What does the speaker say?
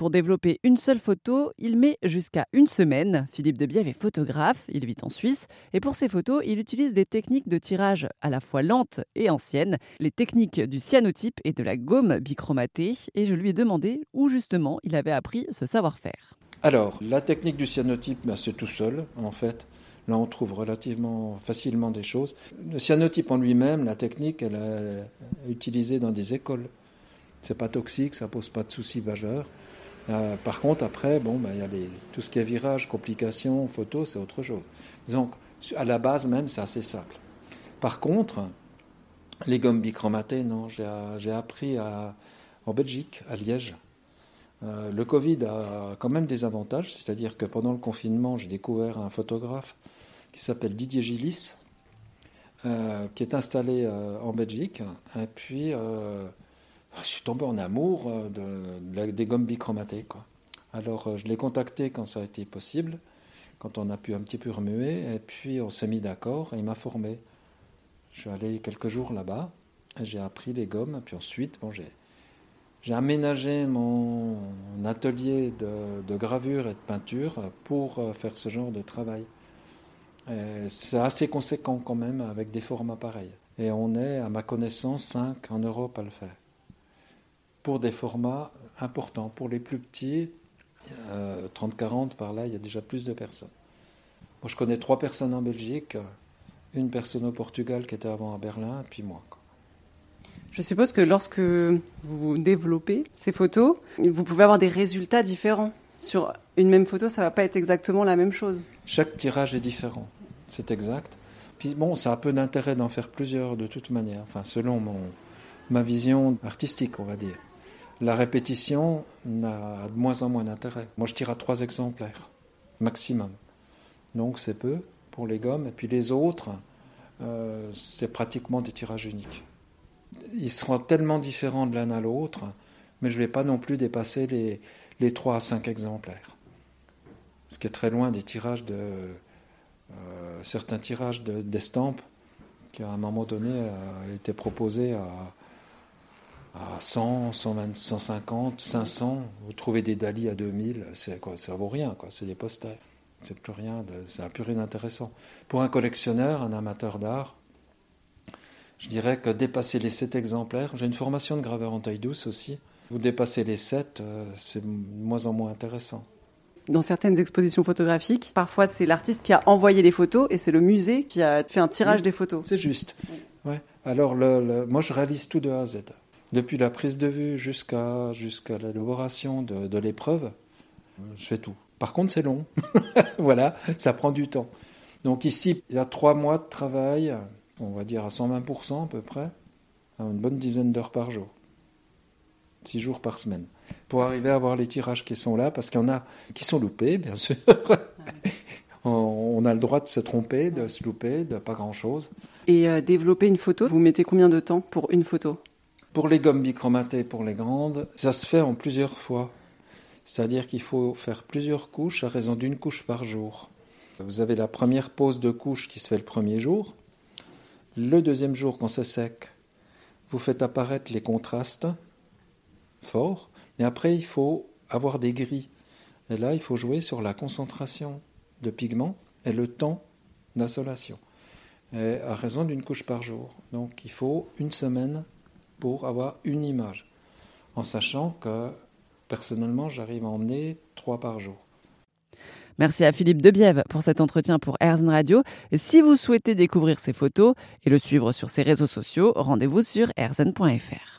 Pour développer une seule photo, il met jusqu'à une semaine. Philippe Debiève est photographe, il vit en Suisse, et pour ses photos, il utilise des techniques de tirage à la fois lentes et anciennes, les techniques du cyanotype et de la gomme bichromatée, et je lui ai demandé où justement il avait appris ce savoir-faire. Alors, la technique du cyanotype, ben, c'est tout seul, en fait. Là, on trouve relativement facilement des choses. Le cyanotype en lui-même, la technique, elle est utilisée dans des écoles. C'est pas toxique, ça pose pas de soucis majeurs. Euh, par contre, après, bon, ben, y a tout ce qui est virage, complications, photos, c'est autre chose. Donc, à la base même, c'est assez simple. Par contre, les gommes bichromatées, non, j'ai appris en Belgique, à Liège. Euh, le Covid a quand même des avantages, c'est-à-dire que pendant le confinement, j'ai découvert un photographe qui s'appelle Didier Gillis, euh, qui est installé euh, en Belgique. Puis, je suis tombé en amour de, des gommes bichromatées. Quoi. Alors, je l'ai contacté quand ça a été possible, quand on a pu un petit peu remuer, et puis on s'est mis d'accord et il m'a formé. Je suis allé quelques jours là-bas, j'ai appris les gommes, et puis ensuite, bon, j'ai. Aménagé mon atelier de, gravure et de peinture pour faire ce genre de travail. Euh, c'est assez conséquent quand même avec des formats pareils. Et on est, à ma connaissance, 5 en Europe à le faire. Pour des formats importants. Pour les plus petits, 30-40 par là, il y a déjà plus de personnes. Moi, je connais trois personnes en Belgique, une personne au Portugal qui était avant à Berlin, puis moi. Je suppose que lorsque vous développez ces photos, vous pouvez avoir des résultats différents. Sur une même photo, ça ne va pas être exactement la même chose. Chaque tirage est différent c'est exact. Puis bon, ça a peu d'intérêt d'en faire plusieurs de toute manière, enfin, selon mon, ma vision artistique, on va dire. La répétition n'a de moins en moins d'intérêt. Moi, je tire à trois exemplaires, maximum. Donc, c'est peu pour les gommes. Et puis les autres, euh, c'est pratiquement des tirages uniques. Ils seront tellement différents de l'un à l'autre, mais je ne vais pas non plus dépasser les, les 3 à 5 exemplaires. Ce qui est très loin des tirages de euh, certains tirages d'estampes qui à un moment donné a été proposés à, à 100, 120, 150, 500. Vous trouvez des Dali à 2000, ça vaut rien, quoi. C'est des posters. C'est plus rien, ça n'a plus rien d'intéressant. Pour un collectionneur, un amateur d'art, je dirais que dépasser les 7 exemplaires, j'ai une formation de graveur en taille douce aussi. Vous dépassez les 7, euh, c'est de moins en moins intéressant dans certaines expositions photographiques, parfois c'est l'artiste qui a envoyé les photos et c'est le musée qui a fait un tirage des photos. C'est juste. Ouais. Alors le, moi je réalise tout de A à Z. Depuis la prise de vue jusqu'à jusqu'à l'élaboration de, l'épreuve, je fais tout. Par contre c'est long. voilà, ça prend du temps. Donc ici, il y a trois mois de travail, on va dire à 120% à peu près, une bonne dizaine d'heures par jour six jours par semaine, pour arriver à avoir les tirages qui sont là, parce qu'il y en a qui sont loupés, bien sûr. on a le droit de se tromper, de se louper, de pas grand-chose. Et euh, développer une photo, vous mettez combien de temps pour une photo? Pour les gommes bichromatées, pour les grandes, ça se fait en plusieurs fois. C'est-à-dire qu'il faut faire plusieurs couches à raison d'une couche par jour. Vous avez la première pose de couche qui se fait le premier jour. Le deuxième jour, quand c'est sec, vous faites apparaître les contrastes fort. Et après, il faut avoir des gris. Et là, il faut jouer sur la concentration de pigments et le temps d'insolation. À raison d'une couche par jour. Donc, il faut une semaine pour avoir une image. En sachant que, personnellement, j'arrive à emmener trois par jour. Merci à Philippe Debiève pour cet entretien pour Airzen Radio. Et si vous souhaitez découvrir ses photos et le suivre sur ses réseaux sociaux, rendez-vous sur airzen.fr.